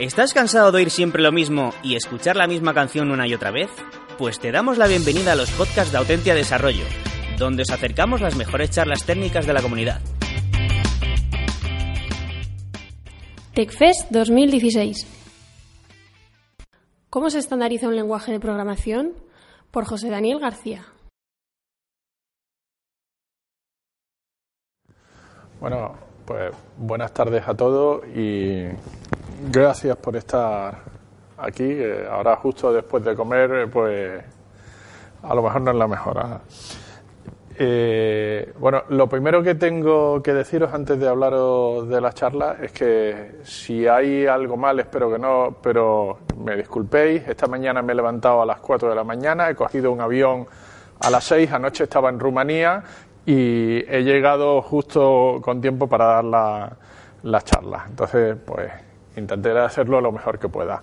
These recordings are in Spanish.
¿Estás cansado de oír siempre lo mismo y escuchar la misma canción una y otra vez? Pues te damos la bienvenida a los podcasts de Autentia Desarrollo, donde os acercamos las mejores charlas técnicas de la comunidad. TechFest 2016. ¿Cómo se estandariza un lenguaje de programación? Por José Daniel García. Bueno, pues buenas tardes a todos y gracias por estar aquí. ahora justo después de comer, pues a lo mejor no es la mejor. Eh, bueno, lo primero que tengo que deciros antes de hablaros de la charla es que si hay algo mal, espero que no, pero me disculpéis. Esta mañana me he levantado a las 4 de la mañana, he cogido un avión a las 6, anoche estaba en Rumanía y he llegado justo con tiempo para dar la, la charla. Entonces, pues intentaré hacerlo lo mejor que pueda.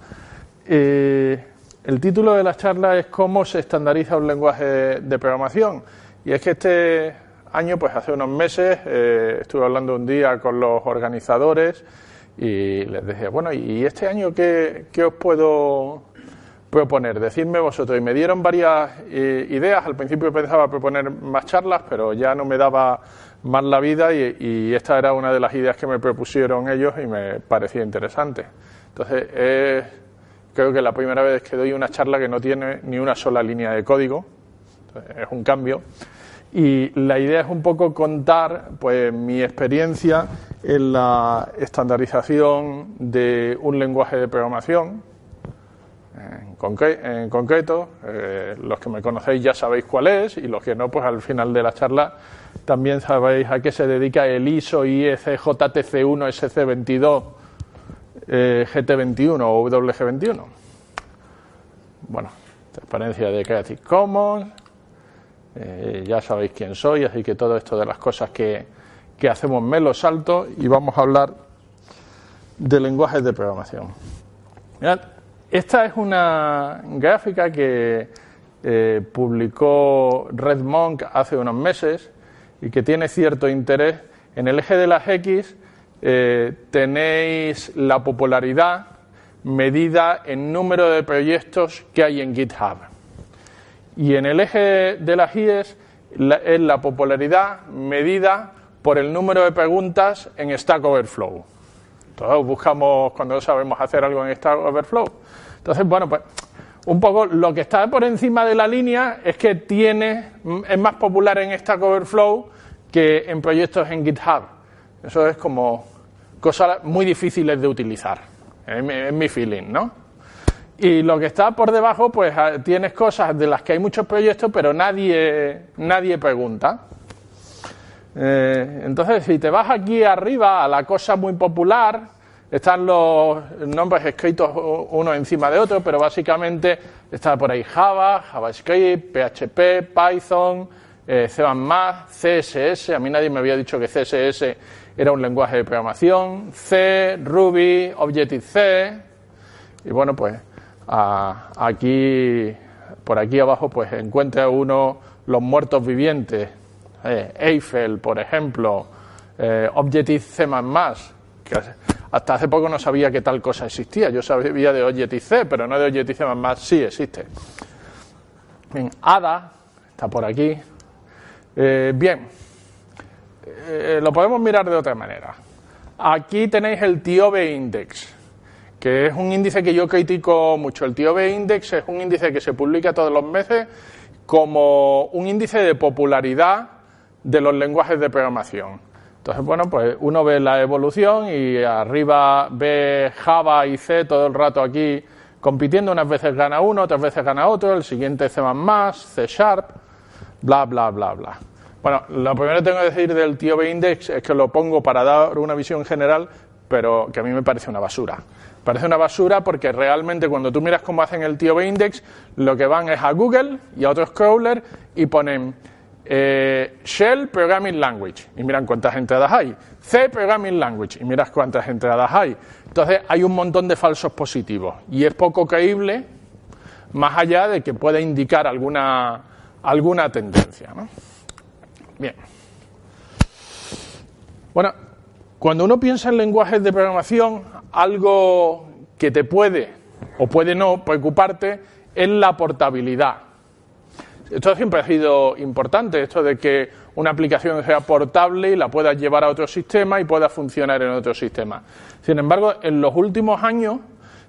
El título de la charla es cómo se estandariza un lenguaje de programación. Y es que este año, pues hace unos meses, eh, estuve hablando un día con los organizadores y les decía, bueno, ¿y este año qué, os puedo proponer? Decidme vosotros. Y me dieron varias eh, ideas. Al principio pensaba proponer más charlas, pero ya no me daba más la vida y, esta era una de las ideas que me propusieron ellos y me parecía interesante. Entonces, creo que la primera vez que doy una charla que no tiene ni una sola línea de código, es un cambio. Y la idea es un poco contar pues, mi experiencia en la estandarización de un lenguaje de programación. En, concreto, eh, los que me conocéis ya sabéis cuál es y los que no, pues al final de la charla también sabéis a qué se dedica el ISO IEC JTC1 SC22 GT21 o WG21. Bueno, transparencia de Creative Commons, eh, ya sabéis quién soy, así que todo esto de las cosas que, hacemos me lo salto y vamos a hablar de lenguajes de programación. Esta es una gráfica que eh, publicó Red Monk hace unos meses y que tiene cierto interés. En el eje de las X eh, tenéis la popularidad medida en número de proyectos que hay en GitHub. Y en el eje de las Y es la popularidad medida por el número de preguntas en Stack Overflow. Todos buscamos cuando sabemos hacer algo en Stack Overflow. Entonces, bueno, pues un poco lo que está por encima de la línea es que tiene, es más popular en Stack Overflow que en proyectos en GitHub. Eso es como cosas muy difíciles de utilizar. Es mi feeling, ¿no? Y lo que está por debajo, pues ah, tienes cosas de las que hay muchos proyectos, pero nadie, nadie pregunta. Eh, entonces, si te vas aquí arriba a la cosa muy popular, están los nombres escritos uno encima de otro, pero básicamente está por ahí Java, JavaScript, PHP, Python, eh, C++, CSS. A mí nadie me había dicho que CSS era un lenguaje de programación. C, Ruby, Objective-C. Y bueno, pues aquí, por aquí abajo, pues encuentra uno los muertos vivientes, eh, Eiffel, por ejemplo, eh, Objective-C++, hasta hace poco no sabía que tal cosa existía. Yo sabía de Objective-C, pero no de Objective-C++, sí existe. Bien, ADA está por aquí. Eh, bien, lo podemos mirar de otra manera. Aquí tenéis el TIOB index que es un índice que yo critico mucho. El TIOB Index es un índice que se publica todos los meses como un índice de popularidad de los lenguajes de programación. Entonces, bueno, pues uno ve la evolución y arriba ve Java y C todo el rato aquí compitiendo. Unas veces gana uno, otras veces gana otro, el siguiente C++, C Sharp, bla, bla, bla, bla. Bueno, lo primero que tengo que decir del TIOB Index es que lo pongo para dar una visión general, pero que a mí me parece una basura. Parece una basura porque realmente cuando tú miras cómo hacen el TIOB Index, lo que van es a Google y a otros crawlers y ponen eh, Shell Programming Language y miran cuántas entradas hay. C Programming Language y miras cuántas entradas hay. Entonces hay un montón de falsos positivos y es poco creíble más allá de que pueda indicar alguna, alguna tendencia. Bien. Bueno, cuando uno piensa en lenguajes de programación, algo que te puede o puede no preocuparte es la portabilidad. Esto siempre ha sido importante, esto de que una aplicación sea portable y la puedas llevar a otro sistema y pueda funcionar en otro sistema. Sin embargo, en los últimos años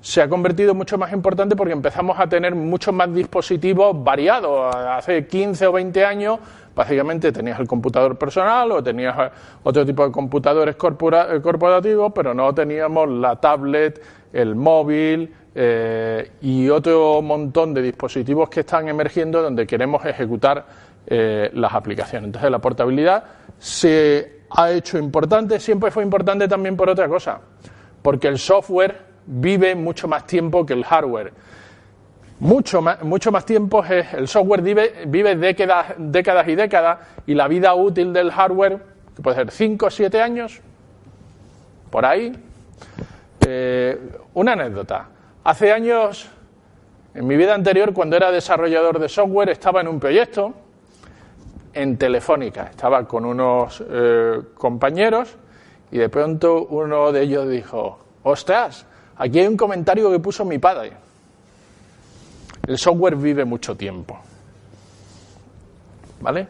se ha convertido mucho más importante porque empezamos a tener muchos más dispositivos variados. Hace 15 o 20 años, básicamente tenías el computador personal o tenías otro tipo de computadores corporativos, pero no teníamos la tablet, el móvil, eh, y otro montón de dispositivos que están emergiendo donde queremos ejecutar eh, las aplicaciones. Entonces la portabilidad se ha hecho importante, siempre fue importante también por otra cosa, porque el software vive mucho más tiempo que el hardware. Mucho más, mucho más tiempo es, el software vive, vive décadas, y décadas y la vida útil del hardware, que puede ser 5 o 7 años, por ahí. Eh, una anécdota. Hace años, en mi vida anterior, cuando era desarrollador de software, estaba en un proyecto en Telefónica. Estaba con unos eh, compañeros y de pronto uno de ellos dijo, ostras, aquí hay un comentario que puso mi padre. El software vive mucho tiempo. ¿Vale?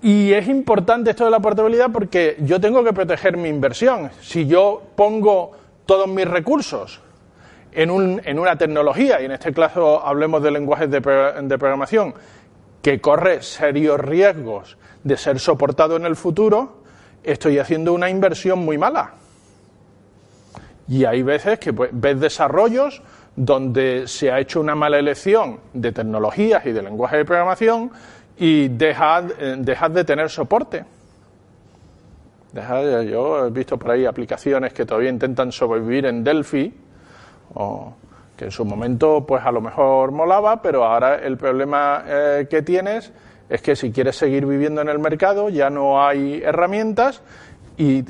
Y es importante esto de la portabilidad porque yo tengo que proteger mi inversión. Si yo pongo todos mis recursos en, un, en una tecnología, y en este caso hablemos de lenguajes de, programación, que corre serios riesgos de ser soportado en el futuro, estoy haciendo una inversión muy mala. Y hay veces que pues, ves desarrollos donde se ha hecho una mala elección de tecnologías y de lenguaje de programación y dejas, eh, de tener soporte. yo he visto por ahí aplicaciones que todavía intentan sobrevivir en Delphi o que en su momento pues a lo mejor molaba, pero ahora el problema eh, que tienes es que si quieres seguir viviendo en el mercado ya no hay herramientas y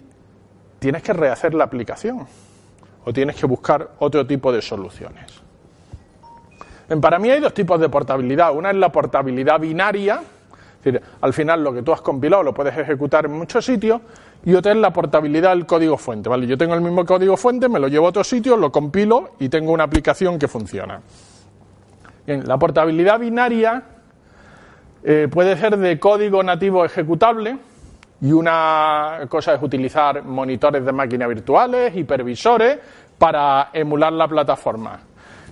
tienes que rehacer la aplicación o tienes que buscar otro tipo de soluciones. Para mí hay dos tipos de portabilidad. Una es la portabilidad binaria, es decir, al final lo que tú has compilado lo puedes ejecutar en muchos sitios, y otra es la portabilidad del código fuente. ¿vale? Yo tengo el mismo código fuente, me lo llevo a otro sitio, lo compilo y tengo una aplicación que funciona. Bien, la portabilidad binaria eh, puede ser de código nativo ejecutable y una cosa es utilizar monitores de máquina virtuales, hipervisores, para emular la plataforma.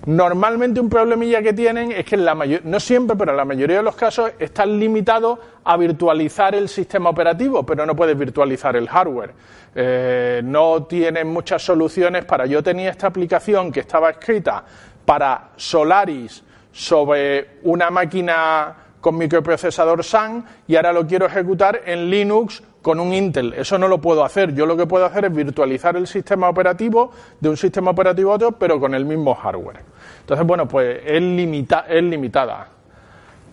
Normalmente un problemilla que tienen es que la no siempre, pero en la mayoría de los casos están limitados a virtualizar el sistema operativo, pero no puedes virtualizar el hardware. Eh, no tienen muchas soluciones para. Yo tenía esta aplicación que estaba escrita para Solaris sobre una máquina con microprocesador SAN y ahora lo quiero ejecutar en Linux con un Intel. Eso no lo puedo hacer. Yo lo que puedo hacer es virtualizar el sistema operativo de un sistema operativo a otro, pero con el mismo hardware. Entonces, bueno, pues es, es limitada.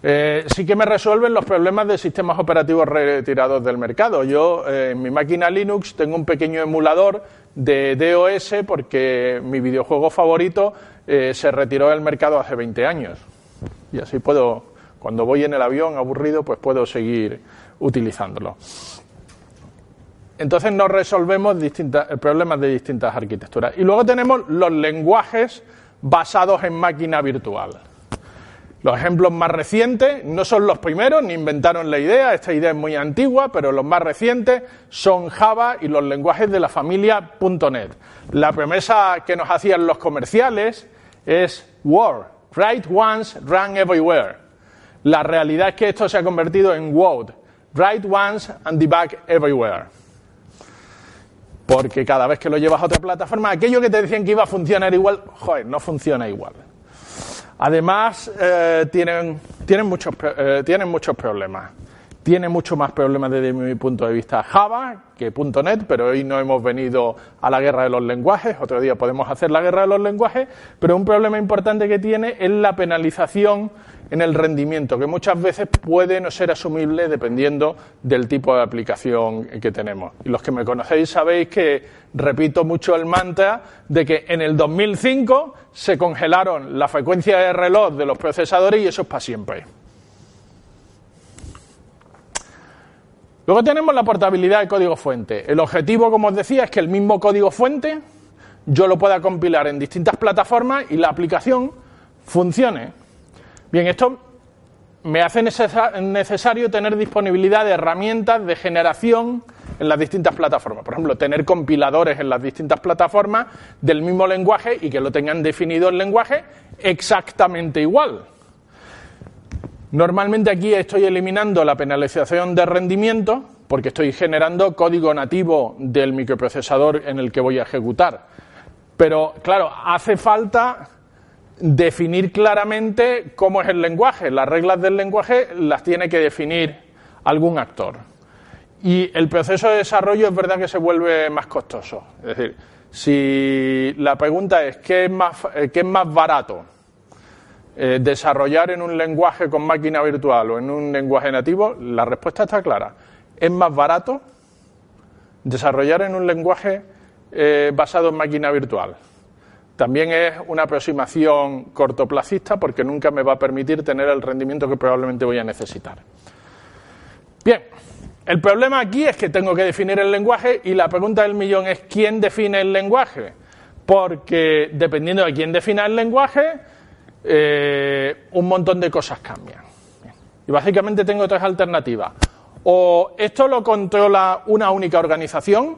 Eh, sí que me resuelven los problemas de sistemas operativos retirados del mercado. Yo eh, en mi máquina Linux tengo un pequeño emulador de DOS porque mi videojuego favorito eh, se retiró del mercado hace 20 años. Y así puedo, cuando voy en el avión aburrido, pues puedo seguir utilizándolo. Entonces nos resolvemos problemas de distintas arquitecturas. Y luego tenemos los lenguajes basados en máquina virtual. Los ejemplos más recientes no son los primeros, ni inventaron la idea, esta idea es muy antigua, pero los más recientes son Java y los lenguajes de la familia .NET. La promesa que nos hacían los comerciales es WORD, Write Once, Run Everywhere. La realidad es que esto se ha convertido en WORD, Write Once and Debug Everywhere porque cada vez que lo llevas a otra plataforma, aquello que te decían que iba a funcionar igual, joder, no funciona igual. Además, eh, tienen, tienen, muchos, eh, tienen muchos problemas. Tiene mucho más problemas desde mi punto de vista Java que .NET, pero hoy no hemos venido a la guerra de los lenguajes, otro día podemos hacer la guerra de los lenguajes, pero un problema importante que tiene es la penalización en el rendimiento, que muchas veces puede no ser asumible dependiendo del tipo de aplicación que tenemos. Y los que me conocéis sabéis que repito mucho el mantra de que en el 2005 se congelaron la frecuencia de reloj de los procesadores y eso es para siempre. Luego tenemos la portabilidad de código fuente. El objetivo, como os decía, es que el mismo código fuente yo lo pueda compilar en distintas plataformas y la aplicación funcione. Bien, esto me hace necesario tener disponibilidad de herramientas de generación en las distintas plataformas. Por ejemplo, tener compiladores en las distintas plataformas del mismo lenguaje y que lo tengan definido el lenguaje exactamente igual. Normalmente aquí estoy eliminando la penalización de rendimiento porque estoy generando código nativo del microprocesador en el que voy a ejecutar. Pero claro, hace falta definir claramente cómo es el lenguaje. Las reglas del lenguaje las tiene que definir algún actor. Y el proceso de desarrollo es verdad que se vuelve más costoso. Es decir, si la pregunta es ¿qué es más, eh, qué es más barato? Eh, ¿Desarrollar en un lenguaje con máquina virtual o en un lenguaje nativo? La respuesta está clara. Es más barato desarrollar en un lenguaje eh, basado en máquina virtual. También es una aproximación cortoplacista porque nunca me va a permitir tener el rendimiento que probablemente voy a necesitar. Bien, el problema aquí es que tengo que definir el lenguaje y la pregunta del millón es ¿quién define el lenguaje? Porque dependiendo de quién defina el lenguaje, eh, un montón de cosas cambian. Y básicamente tengo tres alternativas. O esto lo controla una única organización,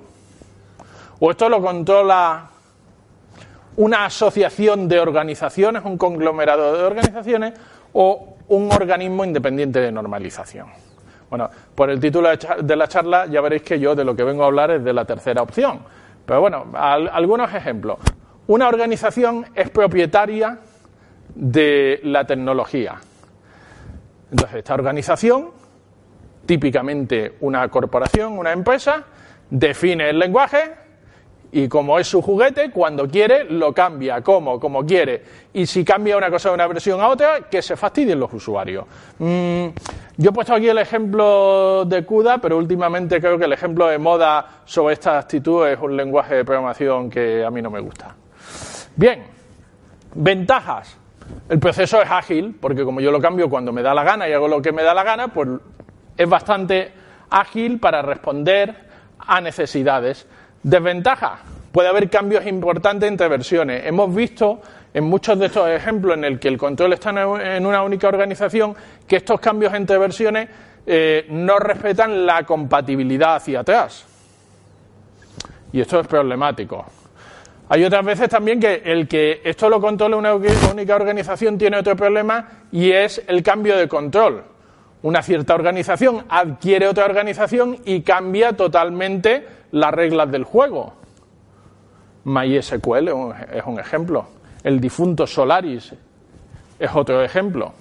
o esto lo controla una asociación de organizaciones, un conglomerado de organizaciones o un organismo independiente de normalización. Bueno, por el título de la charla ya veréis que yo de lo que vengo a hablar es de la tercera opción. Pero bueno, algunos ejemplos. Una organización es propietaria de la tecnología. Entonces, esta organización, típicamente una corporación, una empresa, define el lenguaje, y como es su juguete, cuando quiere lo cambia, como, como quiere. Y si cambia una cosa de una versión a otra, que se fastidien los usuarios. Mm, yo he puesto aquí el ejemplo de CUDA, pero últimamente creo que el ejemplo de moda sobre esta actitud es un lenguaje de programación que a mí no me gusta. Bien, ventajas. El proceso es ágil, porque como yo lo cambio cuando me da la gana y hago lo que me da la gana, pues es bastante ágil para responder a necesidades. Desventaja. Puede haber cambios importantes entre versiones. Hemos visto en muchos de estos ejemplos en el que el control está en una única organización que estos cambios entre versiones eh, no respetan la compatibilidad hacia atrás. Y esto es problemático. Hay otras veces también que el que esto lo controle una única organización tiene otro problema y es el cambio de control. Una cierta organización adquiere otra organización y cambia totalmente las reglas del juego. MySQL es un ejemplo. El difunto Solaris es otro ejemplo.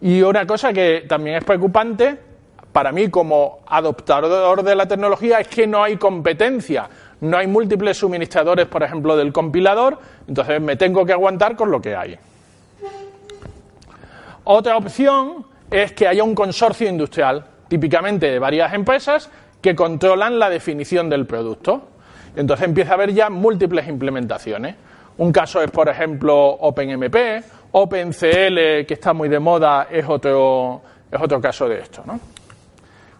Y una cosa que también es preocupante para mí como adoptador de la tecnología es que no hay competencia. No hay múltiples suministradores, por ejemplo, del compilador, entonces me tengo que aguantar con lo que hay. Otra opción es que haya un consorcio industrial, típicamente de varias empresas, que controlan la definición del producto. Entonces empieza a haber ya múltiples implementaciones. Un caso es, por ejemplo, OpenMP, OpenCL, que está muy de moda, es otro, es otro caso de esto. ¿no?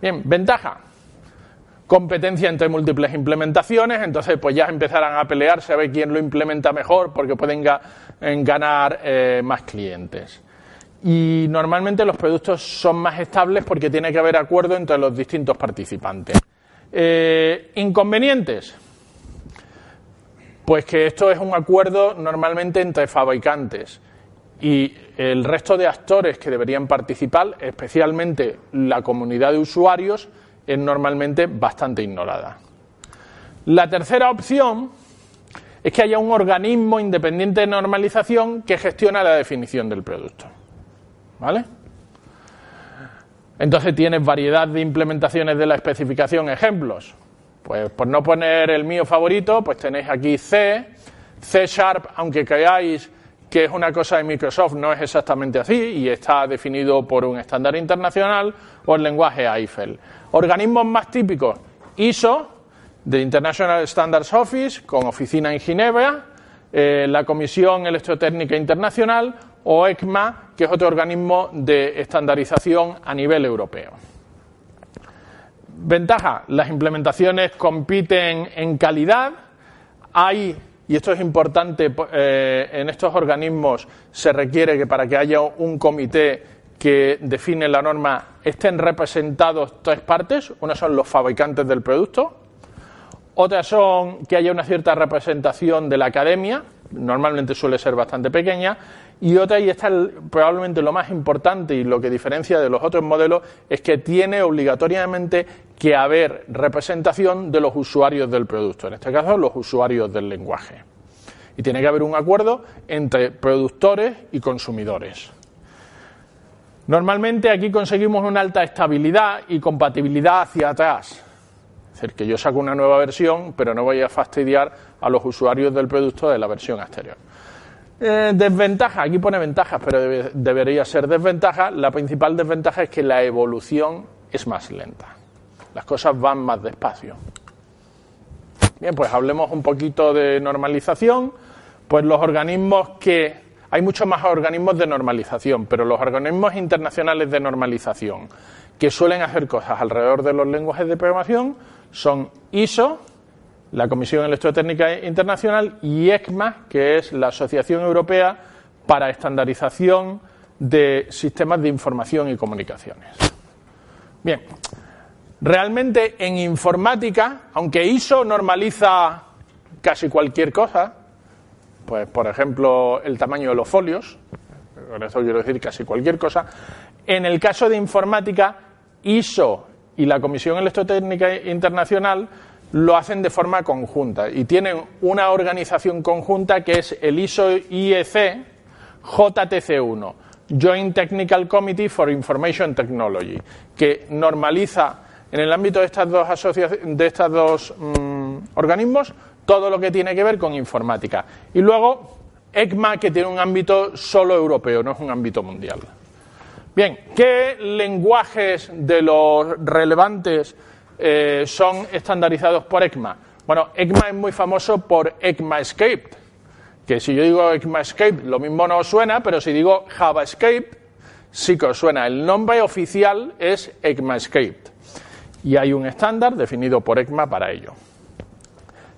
Bien, ventaja. Competencia entre múltiples implementaciones, entonces pues ya empezarán a pelearse a ver quién lo implementa mejor porque pueden ganar eh, más clientes y normalmente los productos son más estables porque tiene que haber acuerdo entre los distintos participantes. Eh, inconvenientes. Pues que esto es un acuerdo normalmente entre fabricantes y el resto de actores que deberían participar, especialmente la comunidad de usuarios, es normalmente bastante ignorada. La tercera opción es que haya un organismo independiente de normalización que gestiona la definición del producto. ¿Vale? Entonces tienes variedad de implementaciones de la especificación. Ejemplos. Pues por no poner el mío favorito, pues tenéis aquí C, C Sharp, aunque creáis que es una cosa de Microsoft, no es exactamente así y está definido por un estándar internacional o el lenguaje Eiffel. Organismos más típicos, ISO, de International Standards Office, con oficina en Ginebra, eh, la Comisión Electrotécnica Internacional o ECMA, que es otro organismo de estandarización a nivel europeo. Ventaja, las implementaciones compiten en calidad, hay y esto es importante, eh, en estos organismos se requiere que para que haya un comité que define la norma estén representados tres partes. Una son los fabricantes del producto, otras son que haya una cierta representación de la academia, normalmente suele ser bastante pequeña, y otra, y esta es probablemente lo más importante y lo que diferencia de los otros modelos, es que tiene obligatoriamente que haber representación de los usuarios del producto, en este caso los usuarios del lenguaje. Y tiene que haber un acuerdo entre productores y consumidores. Normalmente aquí conseguimos una alta estabilidad y compatibilidad hacia atrás. Es decir, que yo saco una nueva versión, pero no voy a fastidiar a los usuarios del producto de la versión anterior. Eh, desventaja, aquí pone ventajas, pero debería ser desventaja. La principal desventaja es que la evolución es más lenta. Las cosas van más despacio. Bien, pues hablemos un poquito de normalización. Pues los organismos que hay muchos más organismos de normalización, pero los organismos internacionales de normalización que suelen hacer cosas alrededor de los lenguajes de programación son ISO, la Comisión Electrotécnica Internacional, y ECMA, que es la Asociación Europea para Estandarización de Sistemas de Información y Comunicaciones. Bien, realmente en informática, aunque ISO normaliza casi cualquier cosa, pues, por ejemplo, el tamaño de los folios, con eso quiero decir casi cualquier cosa. En el caso de informática, ISO y la Comisión Electrotécnica Internacional lo hacen de forma conjunta y tienen una organización conjunta que es el ISO IEC JTC1, Joint Technical Committee for Information Technology, que normaliza en el ámbito de estas dos, de estos dos mm, organismos todo lo que tiene que ver con informática. Y luego ECMA, que tiene un ámbito solo europeo, no es un ámbito mundial. Bien, ¿qué lenguajes de los relevantes eh, son estandarizados por ECMA? Bueno, ECMA es muy famoso por ECMAScript, que si yo digo ECMAScript lo mismo no os suena, pero si digo JavaScript sí que os suena. El nombre oficial es ECMAScript y hay un estándar definido por ECMA para ello.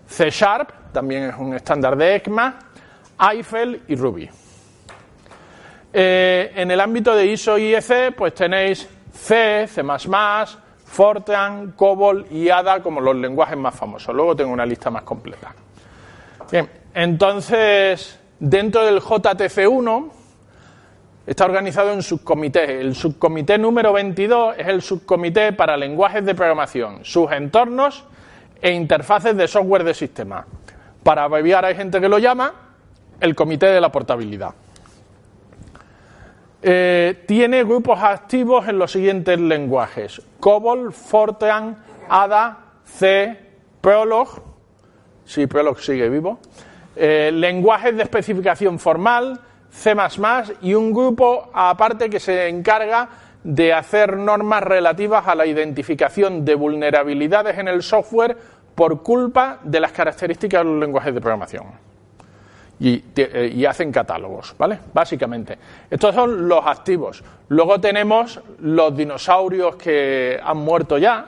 C Sharp, también es un estándar de ECMA, Eiffel y Ruby. Eh, en el ámbito de ISO y IEC, pues tenéis C, C++, Fortran, COBOL y ADA como los lenguajes más famosos. Luego tengo una lista más completa. Bien, entonces, dentro del JTC1 está organizado en subcomités. El subcomité número 22 es el subcomité para lenguajes de programación, sus entornos e interfaces de software de sistema. Para abreviar hay gente que lo llama el Comité de la Portabilidad. Eh, tiene grupos activos en los siguientes lenguajes: COBOL, Fortran, ADA, C, Prolog, si Prolog sigue vivo, eh, lenguajes de especificación formal, C++ y un grupo aparte que se encarga de hacer normas relativas a la identificación de vulnerabilidades en el software por culpa de las características de los lenguajes de programación. Y, eh, hacen catálogos, ¿vale? Básicamente. Estos son los activos. Luego tenemos los dinosaurios que han muerto ya.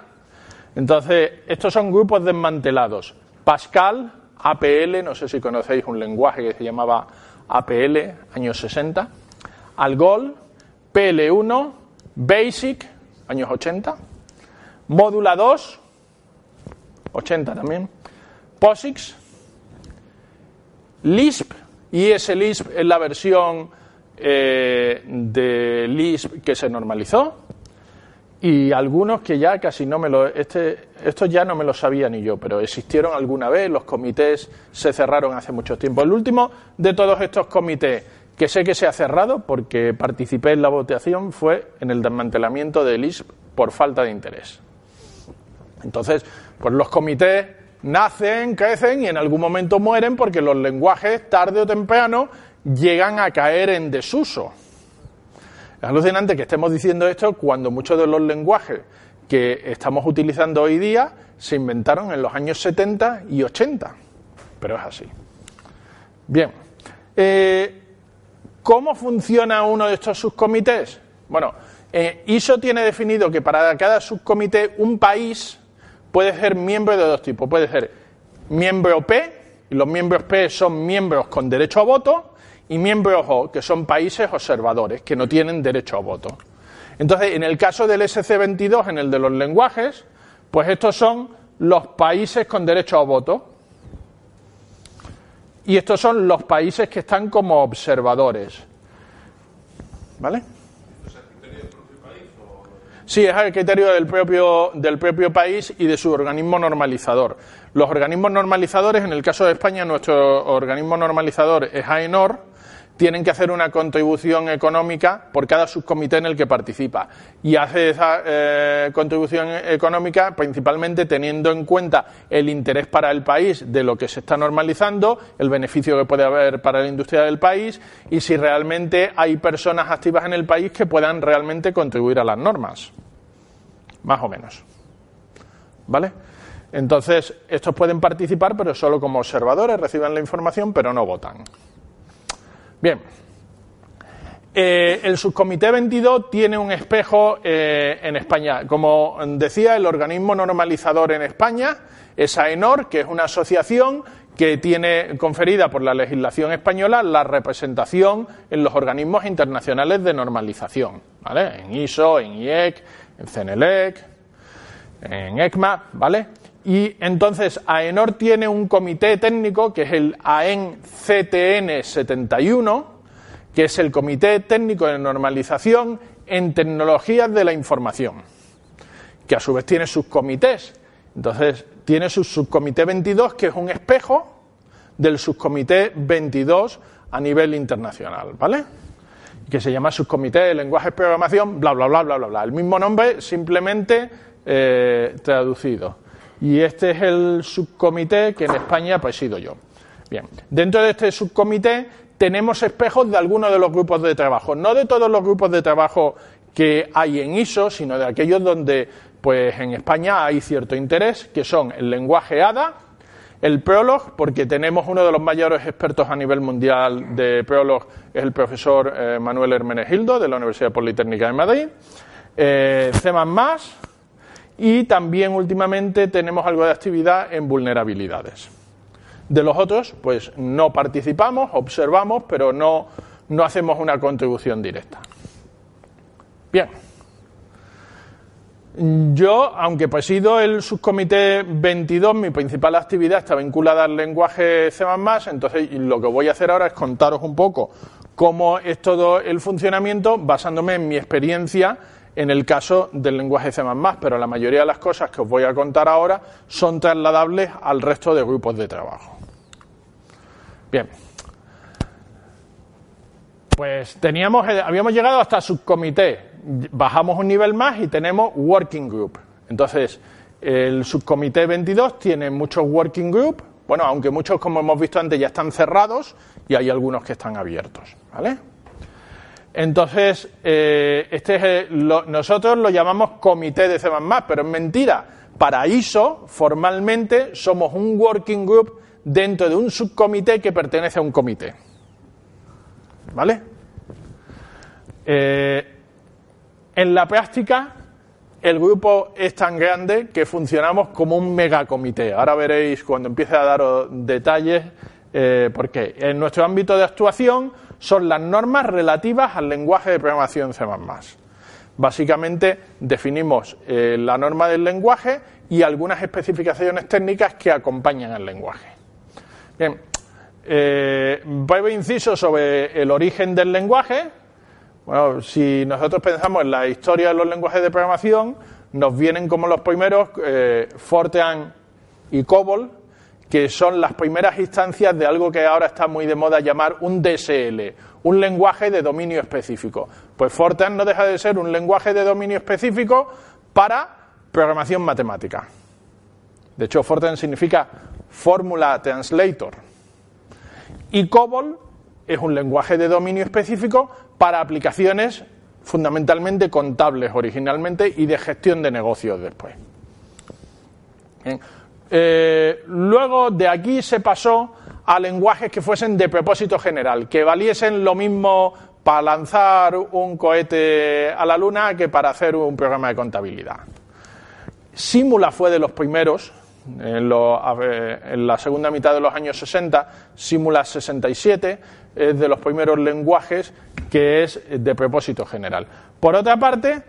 Entonces, estos son grupos desmantelados. Pascal, APL, no sé si conocéis un lenguaje que se llamaba APL, años 60. Algol, PL1, Basic, años 80. Módula 2, 80 también. POSIX, Lisp, y ese Lisp es la versión eh, de Lisp que se normalizó. Y algunos que ya casi no me lo. Este, estos ya no me lo sabía ni yo, pero existieron alguna vez, los comités se cerraron hace mucho tiempo. El último de todos estos comités que sé que se ha cerrado porque participé en la votación fue en el desmantelamiento de Lisp por falta de interés. Entonces, pues los comités nacen, crecen y en algún momento mueren porque los lenguajes, tarde o temprano, llegan a caer en desuso. Es alucinante que estemos diciendo esto cuando muchos de los lenguajes que estamos utilizando hoy día se inventaron en los años 70 y 80. Pero es así. Bien. Eh, ¿Cómo funciona uno de estos subcomités? Bueno, eh, ISO tiene definido que para cada subcomité un país puede ser miembro de dos tipos. Puede ser miembro P, Y los miembros P son miembros con derecho a voto y miembros O, que son países observadores, que no tienen derecho a voto. Entonces, en el caso del SC22, en el de los lenguajes, pues estos son los países con derecho a voto. Y estos son los países que están como observadores. ¿Vale? Sí, es el criterio del propio, del propio país y de su organismo normalizador. Los organismos normalizadores, en el caso de España, nuestro organismo normalizador es AENOR, tienen que hacer una contribución económica por cada subcomité en el que participa. Y hace esa eh, contribución económica principalmente teniendo en cuenta el interés para el país de lo que se está normalizando, el beneficio que puede haber para la industria del país y si realmente hay personas activas en el país que puedan realmente contribuir a las normas. Más o menos. ¿Vale? Entonces, estos pueden participar, pero solo como observadores, reciben la información, pero no votan. Bien. Eh, el subcomité 22 tiene un espejo eh, en España. Como decía, el organismo normalizador en España es AENOR, que es una asociación que tiene conferida por la legislación española la representación en los organismos internacionales de normalización, ¿vale? En ISO, en IEC, en CENELEC, en ECMA, ¿vale? Y entonces AENOR tiene un comité técnico que es el AEN CTN 71, que es el Comité Técnico de Normalización en Tecnologías de la Información, que a su vez tiene sus comités. Entonces tiene su subcomité 22, que es un espejo del subcomité 22 a nivel internacional, ¿vale? Que se llama subcomité de lenguaje de programación, bla, bla, bla, bla, bla, bla. El mismo nombre, simplemente eh, traducido y este es el subcomité que en España pues he sido yo. Bien, dentro de este subcomité tenemos espejos de algunos de los grupos de trabajo, no de todos los grupos de trabajo que hay en ISO, sino de aquellos donde pues en España hay cierto interés, que son el lenguaje ADA, el Prolog, porque tenemos uno de los mayores expertos a nivel mundial de Prolog, es el profesor eh, Manuel Hermenegildo de la Universidad Politécnica de Madrid, eh, C++, y también últimamente tenemos algo de actividad en vulnerabilidades. De los otros, pues no participamos, observamos, pero no, no hacemos una contribución directa. Bien. Yo, aunque presido el subcomité 22, mi principal actividad está vinculada al lenguaje C++, entonces lo que voy a hacer ahora es contaros un poco cómo es todo el funcionamiento basándome en mi experiencia en el caso del lenguaje C++, pero la mayoría de las cosas que os voy a contar ahora son trasladables al resto de grupos de trabajo. Bien. Pues teníamos, eh, habíamos llegado hasta subcomité, bajamos un nivel más y tenemos working group. Entonces, el subcomité 22 tiene muchos working group, bueno, aunque muchos, como hemos visto antes, ya están cerrados y hay algunos que están abiertos, ¿vale? Entonces, eh, este nosotros lo llamamos comité de C++, pero es mentira. Para ISO, formalmente, somos un working group dentro de un subcomité que pertenece a un comité. ¿Vale? Eh, en la práctica, el grupo es tan grande que funcionamos como un megacomité. Ahora veréis cuando empiece a daros detalles eh, por qué. En nuestro ámbito de actuación son las normas relativas al lenguaje de programación C++. Básicamente definimos eh, la norma del lenguaje y algunas especificaciones técnicas que acompañan al lenguaje. Bien, eh, inciso sobre el origen del lenguaje. Bueno, si nosotros pensamos en la historia de los lenguajes de programación, nos vienen como los primeros eh, Fortran y COBOL, que son las primeras instancias de algo que ahora está muy de moda llamar un DSL, un lenguaje de dominio específico. Pues Fortran no deja de ser un lenguaje de dominio específico para programación matemática. De hecho, Fortran significa Fórmula Translator. Y COBOL es un lenguaje de dominio específico para aplicaciones fundamentalmente contables originalmente y de gestión de negocios después. Eh, luego de aquí se pasó a lenguajes que fuesen de propósito general, que valiesen lo mismo para lanzar un cohete a la Luna que para hacer un programa de contabilidad. Simula fue de los primeros En, en, la segunda mitad de los años 60, Simula 67 es de los primeros lenguajes que es de propósito general. Por otra parte,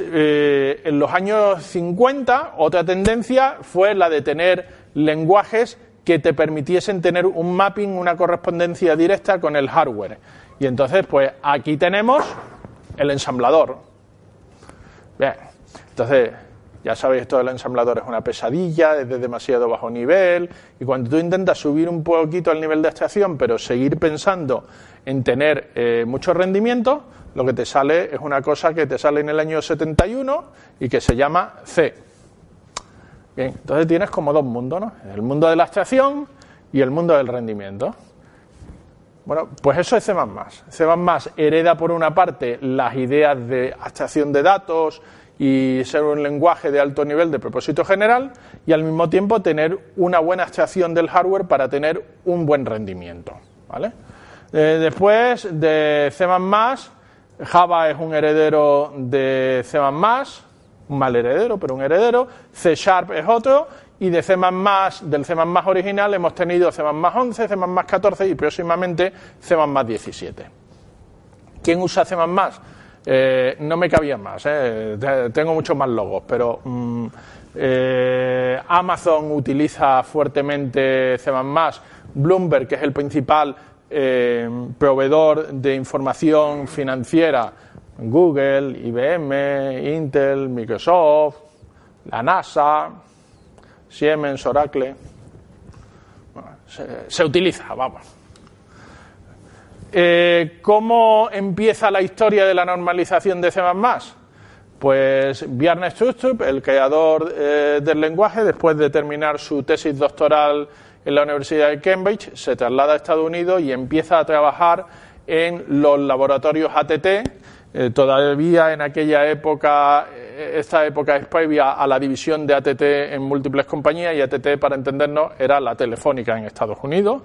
eh, en los años 50, otra tendencia fue la de tener lenguajes que te permitiesen tener un mapping, una correspondencia directa con el hardware. Y entonces, pues aquí tenemos el ensamblador. Bien, entonces, ya sabéis, esto del ensamblador es una pesadilla, es de demasiado bajo nivel, y cuando tú intentas subir un poquito el nivel de abstracción, pero seguir pensando en tener eh, mucho rendimiento, lo que te sale es una cosa que te sale en el año 71 y que se llama C. Bien, entonces tienes como dos mundos, ¿no? El mundo de la abstracción y el mundo del rendimiento. Bueno, pues eso es C++. C++ hereda por una parte las ideas de abstracción de datos y ser un lenguaje de alto nivel de propósito general y al mismo tiempo tener una buena abstracción del hardware para tener un buen rendimiento. ¿vale? Eh, después de C++, Java es un heredero de C++, un mal heredero, pero un heredero, C Sharp es otro, y de C++, del C++ original hemos tenido C++ 11, C++ 14 y próximamente C++ 17. ¿Quién usa C++? Eh, no me cabía más, eh. tengo muchos más logos, pero mm, eh, Amazon utiliza fuertemente C++, Bloomberg, que es el principal proveedor de información financiera, Google, IBM, Intel, Microsoft, la NASA, Siemens, Oracle, se utiliza, vamos. Eh, ¿Cómo empieza la historia de la normalización de C++? Pues Bjarne Stroustrup, el creador eh, del lenguaje, después de terminar su tesis doctoral en la Universidad de Cambridge, se traslada a Estados Unidos y empieza a trabajar en los laboratorios ATT, eh, todavía en aquella época, eh, esta época es previa a la división de ATT en múltiples compañías y ATT, para entendernos, era la telefónica en Estados Unidos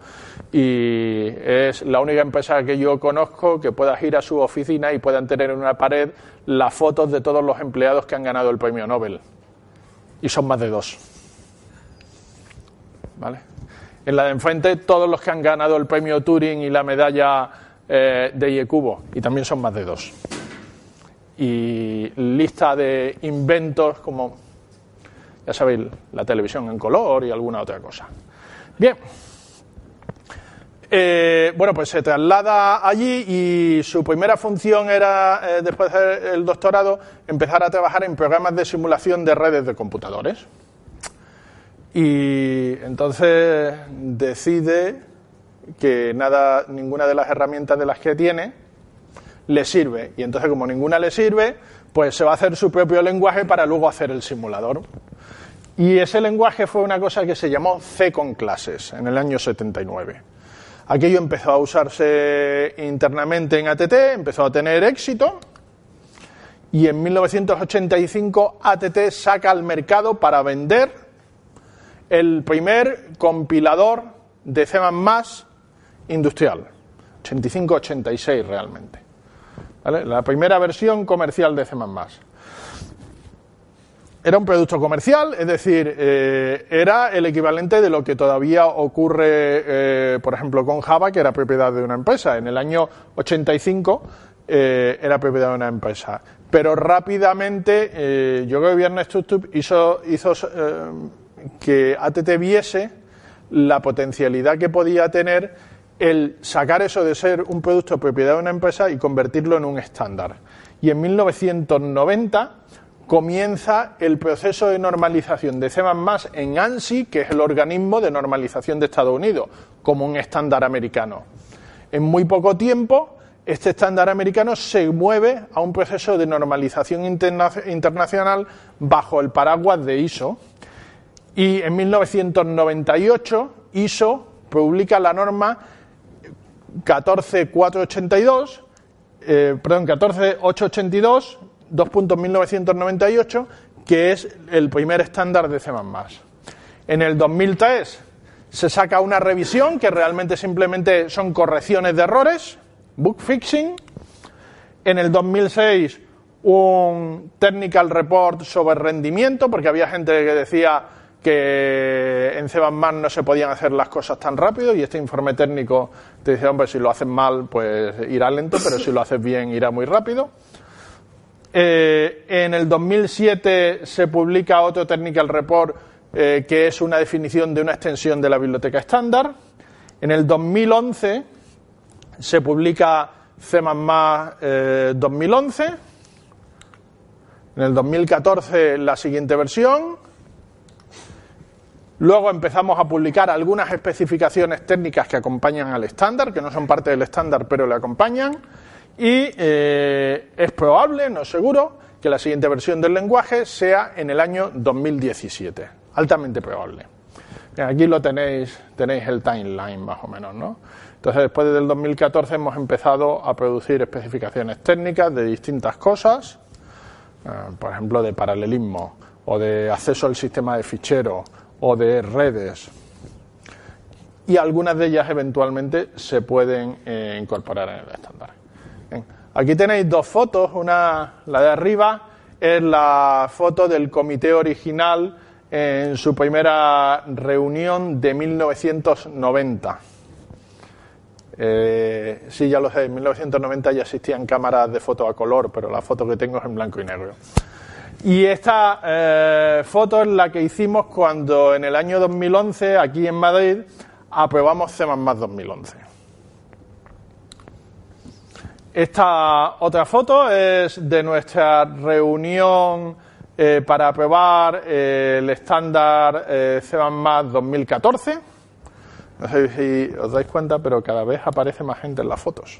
y es la única empresa que yo conozco que pueda ir a su oficina y puedan tener en una pared las fotos de todos los empleados que han ganado el premio Nobel. Y son más de dos. ¿Vale? En la de enfrente, todos los que han ganado el premio Turing y la medalla eh, de IECubo, y también son más de dos. Y lista de inventos como, ya sabéis, la televisión en color y alguna otra cosa. Bien. Eh, bueno, pues se traslada allí y su primera función era, eh, después del doctorado, empezar a trabajar en programas de simulación de redes de computadores. Y entonces decide que nada, ninguna de las herramientas de las que tiene le sirve. Y entonces, como ninguna le sirve, pues se va a hacer su propio lenguaje para luego hacer el simulador. Y ese lenguaje fue una cosa que se llamó C con clases en el año 79. Aquello empezó a usarse internamente en ATT, empezó a tener éxito y en 1985 ATT saca al mercado para vender el primer compilador de C++ industrial, 85-86 realmente. La primera versión comercial de C++. Era un producto comercial, es decir, eh, era el equivalente de lo que todavía ocurre, eh, por ejemplo, con Java, que era propiedad de una empresa. En el año 85 eh, era propiedad de una empresa. Pero rápidamente, yo creo que Viernes Tutup hizo, hizo que ATT viese la potencialidad que podía tener el sacar eso de ser un producto propiedad de una empresa y convertirlo en un estándar. Y en 1990 comienza el proceso de normalización de C++ en ANSI, que es el organismo de normalización de Estados Unidos, como un estándar americano. En muy poco tiempo, este estándar americano se mueve a un proceso de normalización internacional bajo el paraguas de ISO. Y en 1998, ISO publica la norma 14482, eh, perdón, 14882, 2.1998, que es el primer estándar de C++. En el 2003 se saca una revisión que realmente simplemente son correcciones de errores, book fixing. En el 2006 un technical report sobre rendimiento, porque había gente que decía que en C++ no se podían hacer las cosas tan rápido y este informe técnico te dice, hombre, si lo haces mal, pues irá lento, pero si lo haces bien, irá muy rápido. Eh, en el 2007 se publica otro technical report eh, que es una definición de una extensión de la biblioteca estándar. En el 2011 se publica C++ 2011. En el 2014 la siguiente versión. Luego empezamos a publicar algunas especificaciones técnicas que acompañan al estándar, que no son parte del estándar pero le acompañan. Y eh, es probable, no seguro, que la siguiente versión del lenguaje sea en el año 2017. Altamente probable. Aquí lo tenéis, tenéis el timeline más o menos, ¿no? Entonces, después del 2014 hemos empezado a producir especificaciones técnicas de distintas cosas, eh, por ejemplo, de paralelismo o de acceso al sistema de ficheros o de redes. Y algunas de ellas eventualmente se pueden eh, incorporar en el estándar. Aquí tenéis dos fotos, una, la de arriba es la foto del comité original en su primera reunión de 1990. Eh, sí, ya lo sé, en 1990 ya existían cámaras de foto a color, pero la foto que tengo es en blanco y negro. Y esta eh, foto es la que hicimos cuando en el año 2011, aquí en Madrid, aprobamos C 2011. Esta otra foto es de nuestra reunión eh, para aprobar eh, el estándar eh, C 2014. No sé si os dais cuenta, pero cada vez aparece más gente en las fotos.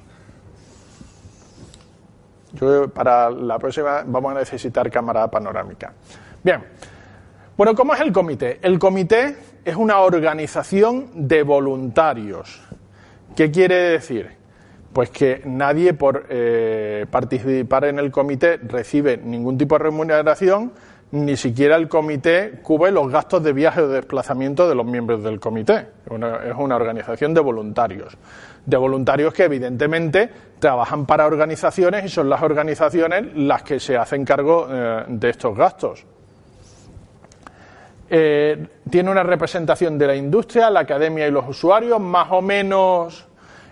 Yo para la próxima vamos a necesitar cámara panorámica. Bien. Bueno, ¿cómo es el comité? El comité es una organización de voluntarios. ¿Qué quiere decir? Pues que nadie por eh, participar en el comité recibe ningún tipo de remuneración, ni siquiera el comité cubre los gastos de viaje o de desplazamiento de los miembros del comité. es una organización de voluntarios de voluntarios que evidentemente trabajan para organizaciones y son las organizaciones las que se hacen cargo eh, de estos gastos. Eh, tiene una representación de la industria, la academia y los usuarios, más o menos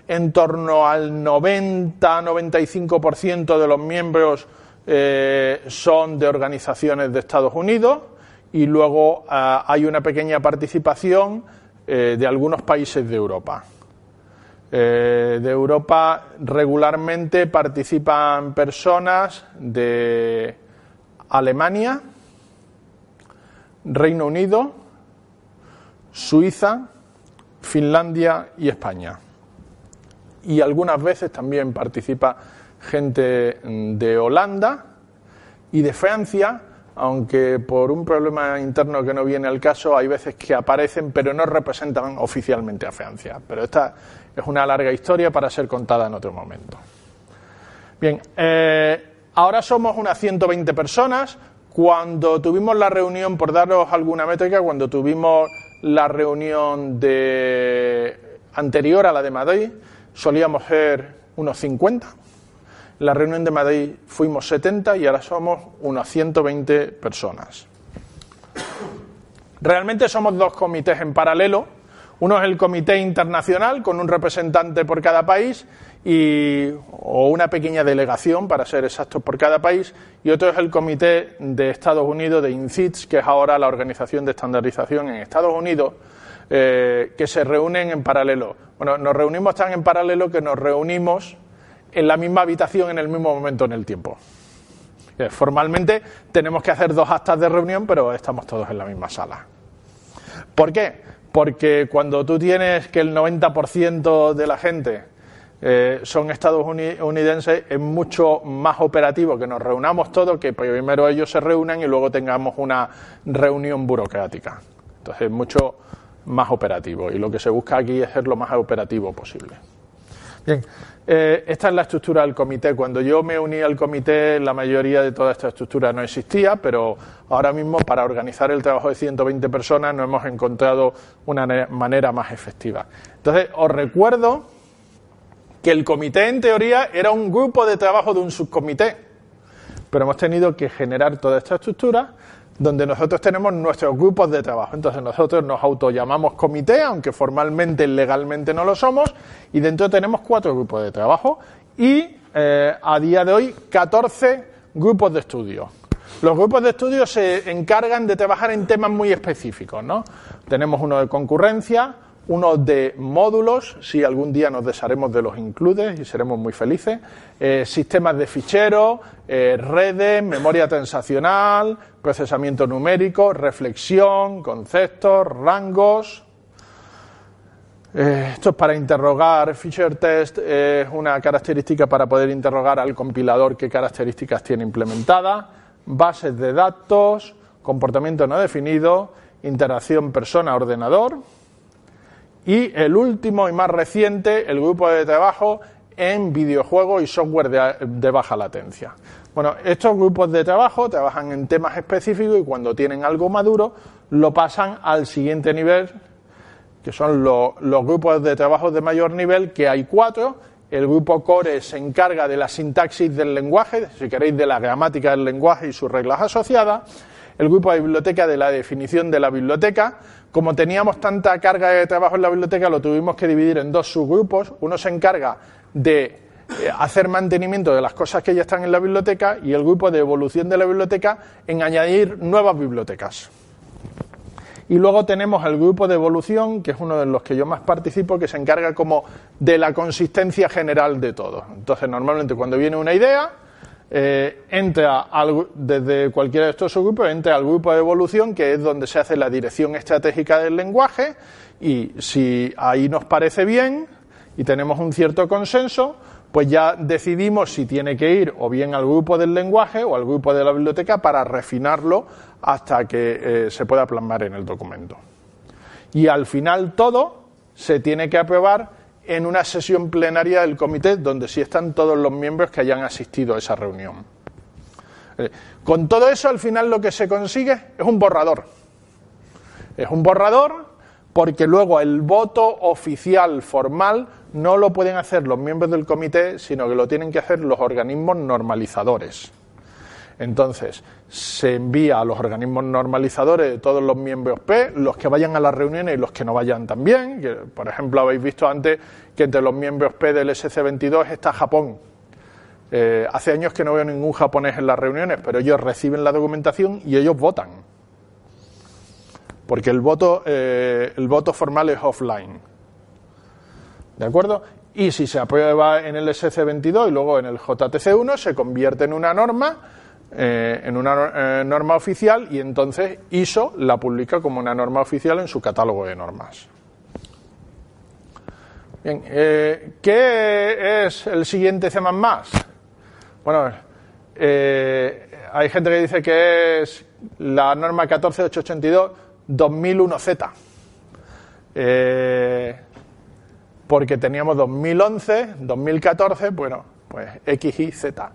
en torno al 90-95% de los miembros eh, son de organizaciones de Estados Unidos y luego hay una pequeña participación de algunos países de Europa. Eh, de Europa regularmente participan personas de Alemania, Reino Unido, Suiza, Finlandia y España. Y algunas veces también participa gente de Holanda y de Francia, aunque por un problema interno que no viene al caso, hay veces que aparecen pero no representan oficialmente a Francia. Pero esta es una larga historia para ser contada en otro momento. Bien, eh, ahora somos unas 120 personas. Cuando tuvimos la reunión, por daros alguna métrica, cuando tuvimos la reunión de anterior a la de Madrid, solíamos ser unos 50. En la reunión de Madrid fuimos 70 y ahora somos unas 120 personas. Realmente somos dos comités en paralelo uno es el Comité Internacional, con un representante por cada país, y, o una pequeña delegación, para ser exactos, por cada país, y otro es el Comité de Estados Unidos de INCITS, que es ahora la organización de estandarización en Estados Unidos, eh, que se reúnen en paralelo. Bueno, nos reunimos tan en paralelo que nos reunimos en la misma habitación en el mismo momento en el tiempo. Eh, formalmente tenemos que hacer dos actas de reunión, pero estamos todos en la misma sala. ¿Por qué? Porque cuando tú tienes que el 90% de la gente eh, son estadounidenses, es mucho más operativo que nos reunamos todos, que primero ellos se reúnan y luego tengamos una reunión burocrática. Entonces es mucho más operativo y lo que se busca aquí es ser lo más operativo posible. Bien, eh, esta es la estructura del comité. Cuando yo me uní al comité, la mayoría de toda esta estructura no existía, pero ahora mismo para organizar el trabajo de 120 personas no hemos encontrado una manera más efectiva. Entonces, os recuerdo que el comité en teoría era un grupo de trabajo de un subcomité, pero hemos tenido que generar toda esta estructura donde nosotros tenemos nuestros grupos de trabajo. Entonces nosotros nos autollamamos comité, aunque formalmente, legalmente no lo somos, y dentro tenemos cuatro grupos de trabajo y eh, a día de hoy 14 grupos de estudio. Los grupos de estudio se encargan de trabajar en temas muy específicos, ¿no? Tenemos uno de concurrencia, uno de módulos, si algún día nos desharemos de los includes y seremos muy felices, eh, sistemas de ficheros, eh, redes, memoria transaccional, procesamiento numérico, reflexión, conceptos, rangos. Eh, esto es para interrogar, feature test es una característica para poder interrogar al compilador qué características tiene implementada, bases de datos, comportamiento no definido, interacción persona-ordenador y el último y más reciente, el grupo de trabajo en videojuegos y software de, baja latencia. Bueno, estos grupos de trabajo trabajan en temas específicos y cuando tienen algo maduro lo pasan al siguiente nivel, que son los grupos de trabajo de mayor nivel, que hay cuatro. El grupo core se encarga de la sintaxis del lenguaje, si queréis, de la gramática del lenguaje y sus reglas asociadas. El grupo de biblioteca de la definición de la biblioteca, como teníamos tanta carga de trabajo en la biblioteca, lo tuvimos que dividir en dos subgrupos. Uno se encarga de eh, hacer mantenimiento de las cosas que ya están en la biblioteca y el grupo de evolución de la biblioteca en añadir nuevas bibliotecas. Y luego tenemos el grupo de evolución, que es uno de los que yo más participo, que se encarga como de la consistencia general de todo. Entonces, normalmente cuando viene una idea, eh, entra desde cualquiera de estos subgrupos, entra al grupo de evolución, que es donde se hace la dirección estratégica del lenguaje, y si ahí nos parece bien y tenemos un cierto consenso, pues ya decidimos si tiene que ir o bien al grupo del lenguaje o al grupo de la biblioteca para refinarlo hasta que eh, se pueda plasmar en el documento. Y al final todo se tiene que aprobar en una sesión plenaria del comité donde sí están todos los miembros que hayan asistido a esa reunión. Eh, con todo eso, al final lo que se consigue es un borrador. Es un borrador porque luego el voto oficial formal no lo pueden hacer los miembros del comité, sino que lo tienen que hacer los organismos normalizadores. Entonces, se envía a los organismos normalizadores de todos los miembros P, los que vayan a las reuniones y los que no vayan también. por ejemplo, habéis visto antes que entre los miembros P del SC22 está Japón. Eh, hace años que no veo ningún japonés en las reuniones, pero ellos reciben la documentación y ellos votan. Porque el voto, eh, el voto formal es offline. ¿De acuerdo? Y si se aprueba en el SC22 y luego en el JTC1, se convierte en una norma eh, en una eh, norma oficial y entonces ISO la publica como una norma oficial en su catálogo de normas. Bien, eh, ¿qué es el siguiente C++? Bueno, hay gente que dice que es la norma 14882 2001Z. porque teníamos 2011, 2014, bueno, pues X y Z.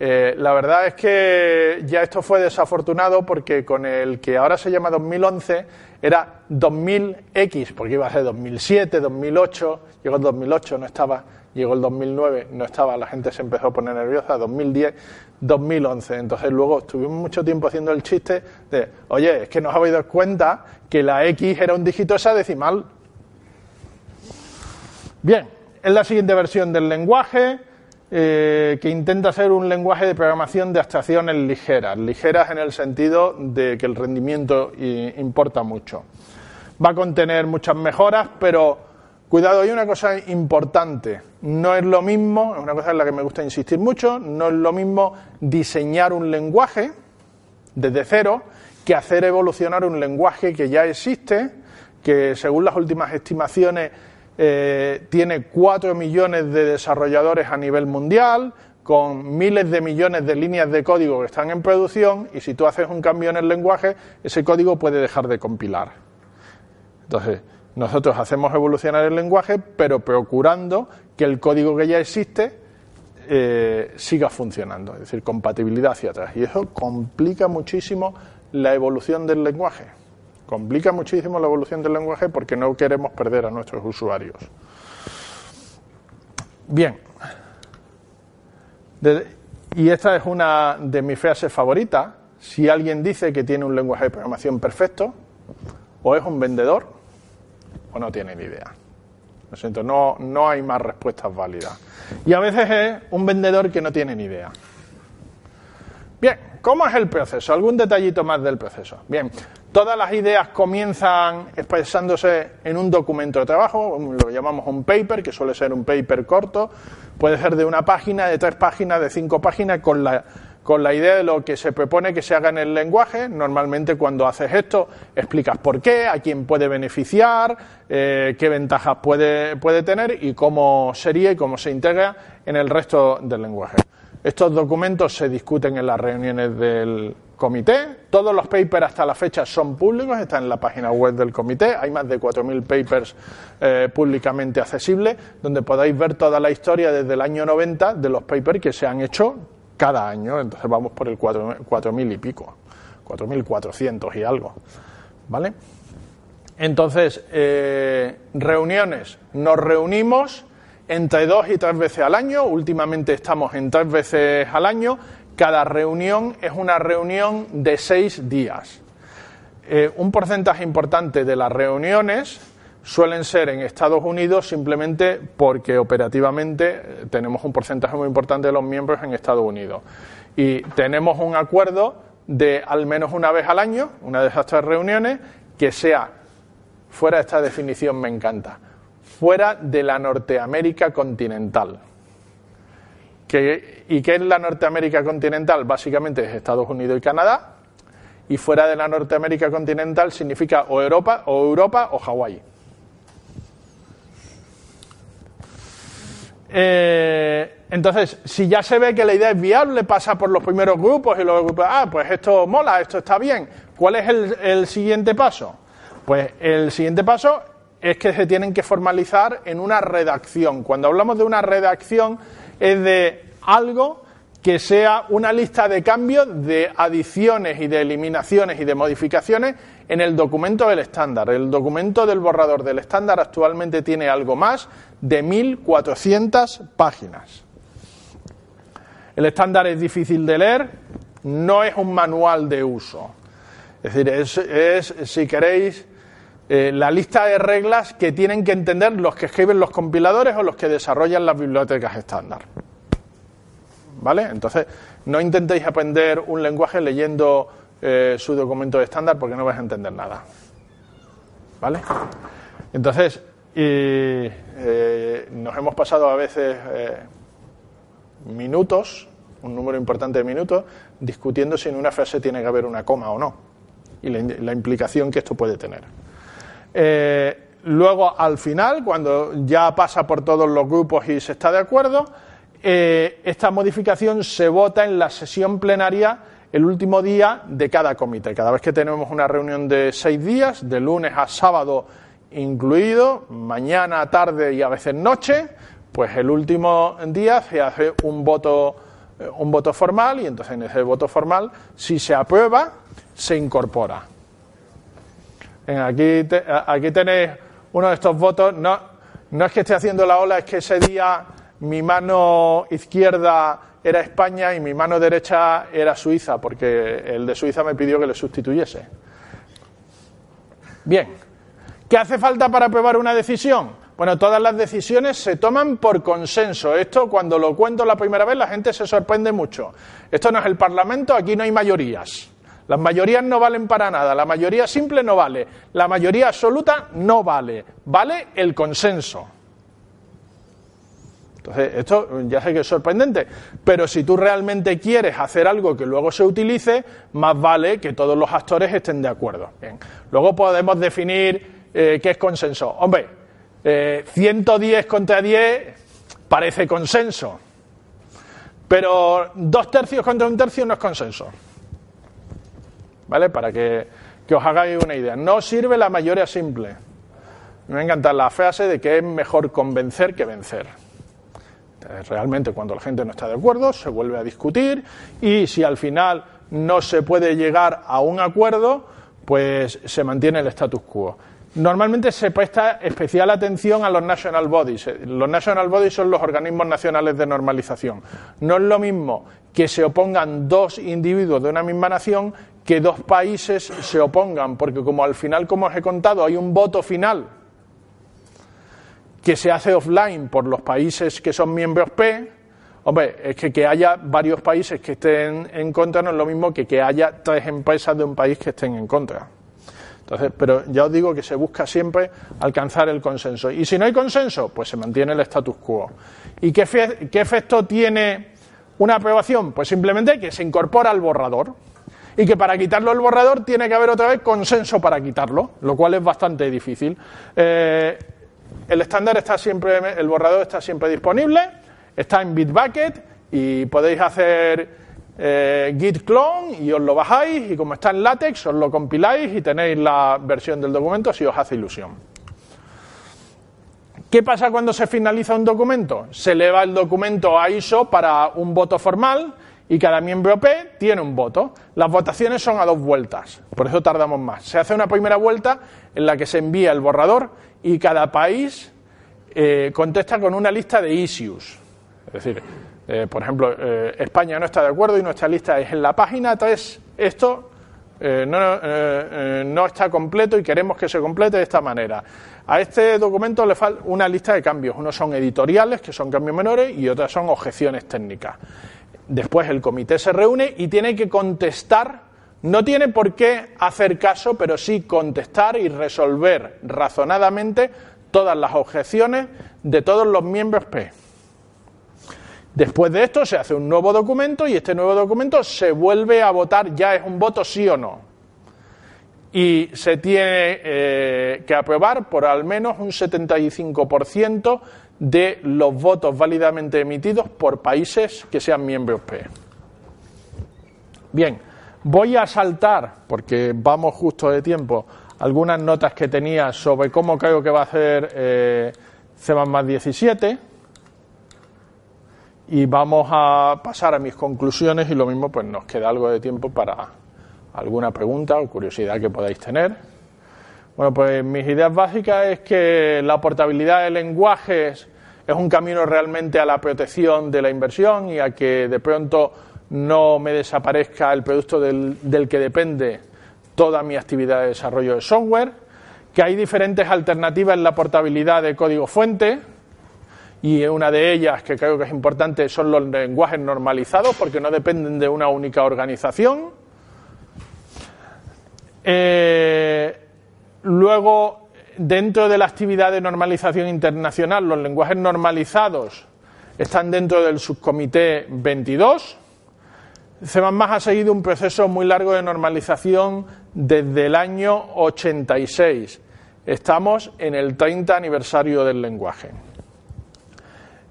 Eh, la verdad es que ya esto fue desafortunado porque con el que ahora se llama 2011 era 2000X, porque iba a ser 2007, 2008, llegó el 2008, no estaba, llegó el 2009, no estaba, la gente se empezó a poner nerviosa, 2010, 2011. Entonces luego estuvimos mucho tiempo haciendo el chiste de, oye, es que no os habéis dado cuenta que la X era un dígito hexadecimal. Bien, es la siguiente versión del lenguaje. Eh, que intenta ser un lenguaje de programación de abstracciones ligeras, ligeras en el sentido de que el rendimiento importa mucho. Va a contener muchas mejoras, pero cuidado, hay una cosa importante. No es lo mismo, es una cosa en la que me gusta insistir mucho, no es lo mismo diseñar un lenguaje desde cero que hacer evolucionar un lenguaje que ya existe, que según las últimas estimaciones eh, tiene 4 millones de desarrolladores a nivel mundial, con miles de millones de líneas de código que están en producción y si tú haces un cambio en el lenguaje, ese código puede dejar de compilar. Entonces, nosotros hacemos evolucionar el lenguaje, pero procurando que el código que ya existe eh, siga funcionando, es decir, compatibilidad hacia atrás. Y eso complica muchísimo la evolución del lenguaje. Complica muchísimo la evolución del lenguaje porque no queremos perder a nuestros usuarios. Bien. y esta es una de mis frases favoritas. si alguien dice que tiene un lenguaje de programación perfecto, o es un vendedor, o no tiene ni idea. Lo siento, no, no hay más respuestas válidas. Y a veces es un vendedor que no tiene ni idea. Bien, ¿cómo es el proceso? ¿Algún detallito más del proceso? Bien, todas las ideas comienzan expresándose en un documento de trabajo, lo llamamos un paper, que suele ser un paper corto, puede ser de una página, de tres páginas, de cinco páginas, con la, con la idea de lo que se propone que se haga en el lenguaje. Normalmente cuando haces esto explicas por qué, a quién puede beneficiar, eh, qué ventajas puede, puede tener y cómo sería y cómo se integra en el resto del lenguaje. Estos documentos se discuten en las reuniones del comité. Todos los papers hasta la fecha son públicos, están en la página web del comité. Hay más de 4.000 papers eh, públicamente accesibles, donde podéis ver toda la historia desde el año 90 de los papers que se han hecho cada año. Entonces vamos por el 4.000 y pico, 4.400 y algo. ¿Vale? Entonces, eh, reuniones. Nos reunimos entre dos y tres veces al año. Últimamente estamos en tres veces al año. Cada reunión es una reunión de seis días. Eh, un porcentaje importante de las reuniones suelen ser en Estados Unidos simplemente porque operativamente eh, tenemos un porcentaje muy importante de los miembros en Estados Unidos. Y tenemos un acuerdo de al menos una vez al año, una de esas tres reuniones, que sea fuera de esta definición me encanta fuera de la Norteamérica continental. ¿Y qué es la Norteamérica continental? Básicamente es Estados Unidos y Canadá. Y fuera de la Norteamérica continental significa o Europa o Europa o Hawái. Eh, entonces, si ya se ve que la idea es viable, pasa por los primeros grupos y los grupos, ah, pues esto mola, esto está bien. ¿Cuál es el siguiente paso? Pues el siguiente paso es que se tienen que formalizar en una redacción. Cuando hablamos de una redacción es de algo que sea una lista de cambios, de adiciones y de eliminaciones y de modificaciones en el documento del estándar. El documento del borrador del estándar actualmente tiene algo más de 1.400 páginas. El estándar es difícil de leer, no es un manual de uso. Es decir, es, si queréis, eh, la lista de reglas que tienen que entender los que escriben los compiladores o los que desarrollan las bibliotecas estándar. ¿Vale? Entonces, no intentéis aprender un lenguaje leyendo eh, su documento estándar porque no vais a entender nada. ¿Vale? Entonces, eh, nos hemos pasado a veces minutos, un número importante de minutos, discutiendo si en una frase tiene que haber una coma o no y la implicación que esto puede tener. Eh, luego, al final, cuando ya pasa por todos los grupos y se está de acuerdo, eh, esta modificación se vota en la sesión plenaria el último día de cada comité. Cada vez que tenemos una reunión de seis días, de lunes a sábado incluido, mañana, tarde y a veces noche, pues el último día se hace un voto, eh, un voto formal y entonces en ese voto formal, si se aprueba, se incorpora. Aquí, aquí tenéis uno de estos votos. No, no es que esté haciendo la ola, es que ese día mi mano izquierda era España y mi mano derecha era Suiza, porque el de Suiza me pidió que le sustituyese. Bien, ¿qué hace falta para aprobar una decisión? Bueno, todas las decisiones se toman por consenso. Esto, cuando lo cuento la primera vez, la gente se sorprende mucho. Esto no es el Parlamento, aquí no hay mayorías. Las mayorías no valen para nada, la mayoría simple no vale, la mayoría absoluta no vale, vale el consenso. Entonces, esto ya sé que es sorprendente, pero si tú realmente quieres hacer algo que luego se utilice, más vale que todos los actores estén de acuerdo. Bien. Luego podemos definir eh, qué es consenso. Hombre, 110 eh, contra 10 parece consenso, pero dos tercios contra un tercio no es consenso. ¿Vale? Para que, os hagáis una idea. No sirve la mayoría simple. Me encanta la frase de que es mejor convencer que vencer. Realmente cuando la gente no está de acuerdo se vuelve a discutir y si al final no se puede llegar a un acuerdo, pues se mantiene el status quo. Normalmente se presta especial atención a los national bodies. Los national bodies son los organismos nacionales de normalización. No es lo mismo que se opongan dos individuos de una misma nación que dos países se opongan, porque como al final, como os he contado, hay un voto final que se hace offline por los países que son miembros P, hombre, es que que haya varios países que estén en contra no es lo mismo que que haya tres empresas de un país que estén en contra. Entonces, pero ya os digo que se busca siempre alcanzar el consenso. Y si no hay consenso, pues se mantiene el status quo. ¿Y qué, qué efecto tiene una aprobación? Pues simplemente que se incorpora al borrador y que para quitarlo el borrador tiene que haber otra vez consenso para quitarlo, lo cual es bastante difícil. Eh, el estándar está siempre, el borrador está siempre disponible, está en Bitbucket y podéis hacer eh, git clone y os lo bajáis y como está en látex os lo compiláis y tenéis la versión del documento si os hace ilusión. ¿Qué pasa cuando se finaliza un documento? Se eleva el documento a ISO para un voto formal y cada miembro P tiene un voto. Las votaciones son a dos vueltas, por eso tardamos más. Se hace una primera vuelta en la que se envía el borrador y cada país eh, contesta con una lista de issues. Es decir, eh, por ejemplo, eh, España no está de acuerdo y nuestra lista es en la página 3, esto no, no, está completo y queremos que se complete de esta manera. A este documento le falta una lista de cambios. Unos son editoriales, que son cambios menores, y otras son objeciones técnicas. Después el comité se reúne y tiene que contestar, no tiene por qué hacer caso, pero sí contestar y resolver razonadamente todas las objeciones de todos los miembros P. Después de esto se hace un nuevo documento y este nuevo documento se vuelve a votar, ya es un voto sí o no. Y se tiene eh, que aprobar por al menos un 75% de los votos válidamente emitidos por países que sean miembros P. Bien, voy a saltar, porque vamos justo de tiempo, algunas notas que tenía sobre cómo creo que va a hacer eh, más 17 y vamos a pasar a mis conclusiones y lo mismo pues nos queda algo de tiempo para alguna pregunta o curiosidad que podáis tener. Bueno, pues mis ideas básicas es que la portabilidad de lenguajes es un camino realmente a la protección de la inversión y a que de pronto no me desaparezca el producto del, que depende toda mi actividad de desarrollo de software, que hay diferentes alternativas en la portabilidad de código fuente, y una de ellas que creo que es importante son los lenguajes normalizados porque no dependen de una única organización. Eh, Luego, dentro de la actividad de normalización internacional, los lenguajes normalizados están dentro del subcomité 22. C++ ha seguido un proceso muy largo de normalización desde el año 86. Estamos en el 30 aniversario del lenguaje.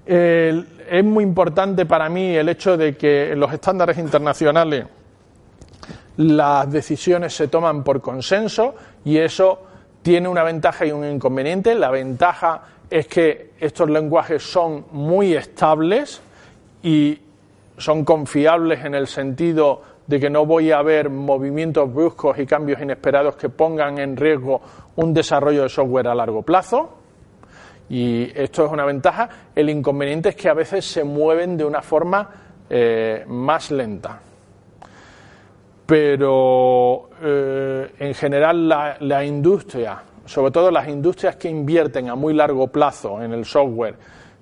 es muy importante para mí el hecho de que en los estándares internacionales las decisiones se toman por consenso y eso tiene una ventaja y un inconveniente. La ventaja es que estos lenguajes son muy estables y son confiables en el sentido de que no voy a ver movimientos bruscos y cambios inesperados que pongan en riesgo un desarrollo de software a largo plazo. Y esto es una ventaja. El inconveniente es que a veces se mueven de una forma eh, más lenta pero eh, en general la, industria, sobre todo las industrias que invierten a muy largo plazo en el software,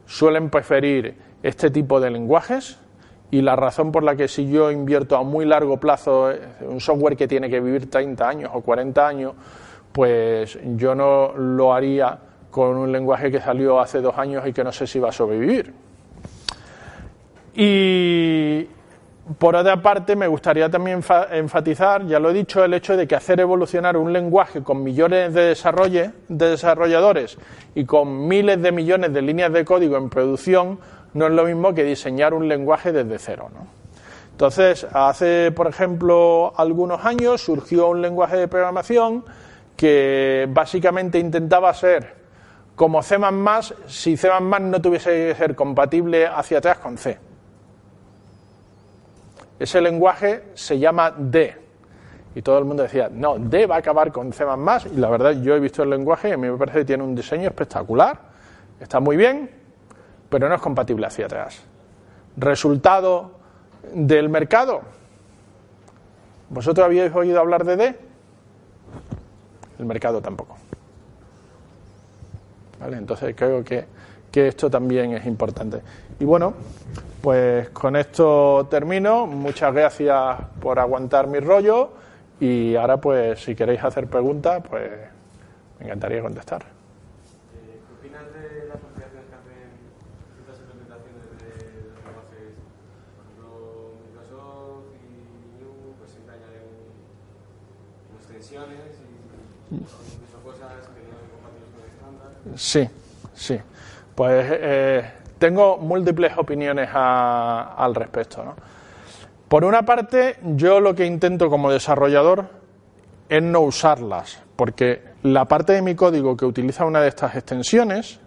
suelen preferir este tipo de lenguajes y la razón por la que si yo invierto a muy largo plazo eh, un software que tiene que vivir 30 años o 40 años, pues yo no lo haría con un lenguaje que salió hace dos años y que no sé si va a sobrevivir. Y, por otra parte, me gustaría también enfatizar, ya lo he dicho, el hecho de que hacer evolucionar un lenguaje con millones de, de desarrolladores y con miles de millones de líneas de código en producción no es lo mismo que diseñar un lenguaje desde cero. Entonces, hace, por ejemplo, algunos años surgió un lenguaje de programación que básicamente intentaba ser como C++ si C++ no tuviese que ser compatible hacia atrás con C. Ese lenguaje se llama D. Y todo el mundo decía, no, D va a acabar con C++. Y la verdad, yo he visto el lenguaje y a mí me parece que tiene un diseño espectacular. Está muy bien, pero no es compatible hacia atrás. Resultado, del mercado. ¿Vosotros habíais oído hablar de D? El mercado tampoco. ¿Vale? Entonces creo que, que esto también es importante. Y bueno, pues con esto termino. Muchas gracias por aguantar mi rollo. Y ahora, pues, si queréis hacer preguntas, pues me encantaría contestar. Eh, ¿Qué opinas de las asociaciones que hacen ciertas implementaciones de los lenguajes? Por ejemplo, Microsoft y New pues siempre añaden extensiones y incluso cosas que no son compatibles con el estándar. Sí, sí. Pues eh, tengo múltiples opiniones a- al respecto. ¿no? Por una parte, yo lo que intento como desarrollador es no usarlas, porque la parte de mi código que utiliza una de estas extensiones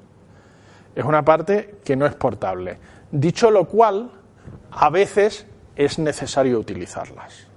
es una parte que no es portable. Dicho lo cual, a veces es necesario utilizarlas.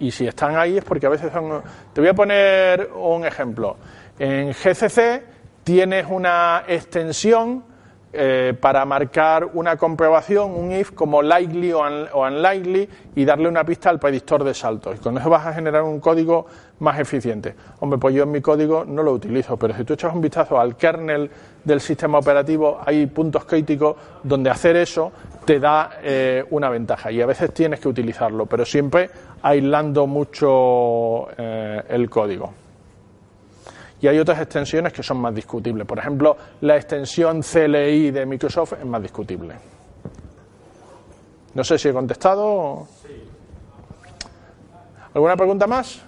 Y si están ahí es porque a veces son... Te voy a poner un ejemplo. En GCC tienes una extensión eh, para marcar una comprobación, un if como likely o, un- o unlikely y darle una pista al predictor de saltos. Y con eso vas a generar un código más eficiente. Hombre, pues yo en mi código no lo utilizo, pero si tú echas un vistazo al kernel del sistema operativo, hay puntos críticos donde hacer eso te da eh, una ventaja y a veces tienes que utilizarlo, pero siempre aislando mucho eh, el código. Y hay otras extensiones que son más discutibles. Por ejemplo, la extensión CLI de Microsoft es más discutible. No sé si he contestado. ¿Alguna pregunta más? Yo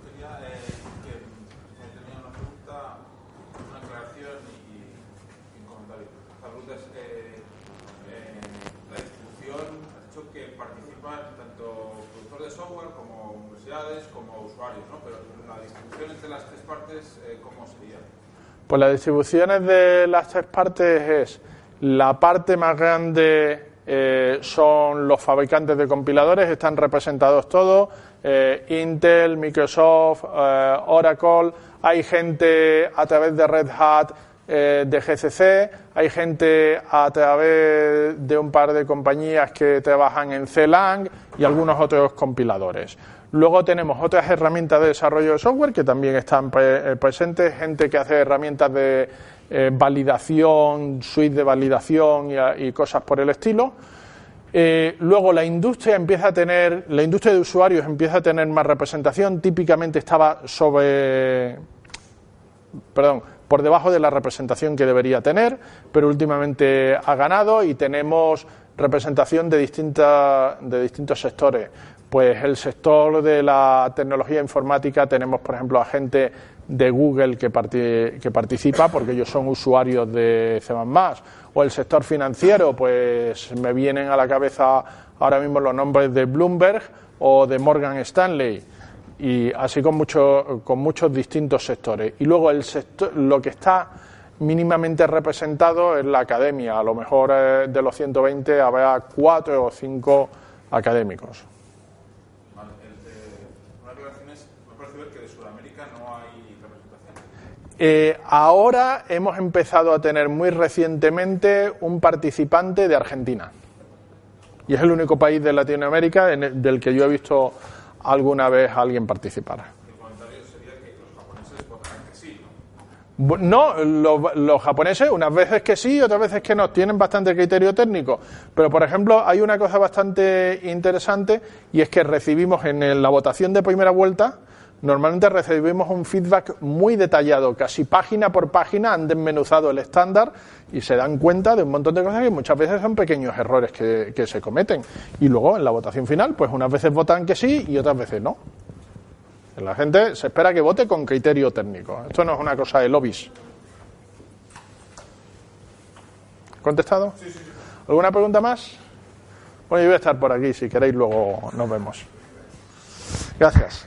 quería eh, que me tenía una pregunta, una aclaración y, y un comentario. La pregunta es, eh, eh, la distribución, has dicho que participan tanto productores de software como universidades como usuarios, ¿no? Pero la distribución entre las tres partes, eh, ¿cómo sería? Pues las distribuciones de las tres partes es la parte más grande eh, son los fabricantes de compiladores, están representados todos, eh, Intel, Microsoft, eh, Oracle, hay gente a través de Red Hat de GCC, hay gente a través de un par de compañías que trabajan en CLang y algunos otros compiladores. Luego tenemos otras herramientas de desarrollo de software que también están eh, presentes, gente que hace herramientas de eh, validación, suite de validación y, cosas por el estilo. Eh, luego la industria empieza a tener, la industria de usuarios empieza a tener más representación. Típicamente estaba sobre, perdón, por debajo de la representación que debería tener, pero últimamente ha ganado y tenemos representación de, distintas, de distintos sectores. Pues el sector de la tecnología informática tenemos, por ejemplo, a gente de Google que, que participa porque ellos son usuarios de C++. O el sector financiero, pues me vienen a la cabeza ahora mismo los nombres de Bloomberg o de Morgan Stanley y así con, mucho- con muchos distintos sectores. Y luego el sector, lo que está mínimamente representado es la academia. A lo mejor eh, de los 120 habrá cuatro o cinco académicos. Vale, el, eh, una aclaración es, me parece ver que de Sudamérica no hay representación. Eh, ahora hemos empezado a tener muy recientemente un participante de Argentina. Y es el único país de Latinoamérica en el- del que yo he visto alguna vez a alguien participar. Que los japoneses votarán que sí, ¿no? No, los, los japoneses unas veces que sí, otras veces que no, tienen bastante criterio técnico. Pero, por ejemplo, hay una cosa bastante interesante y es que recibimos en la votación de primera vuelta, normalmente recibimos un feedback muy detallado, casi página por página han desmenuzado el estándar y se dan cuenta de un montón de cosas que muchas veces son pequeños errores que, que se cometen. Y luego en la votación final, pues unas veces votan que sí y otras veces no. La gente se espera que vote con criterio técnico. Esto no es una cosa de lobbies. ¿Contestado? ¿Alguna pregunta más? Bueno, yo voy a estar por aquí, si queréis luego nos vemos. Gracias.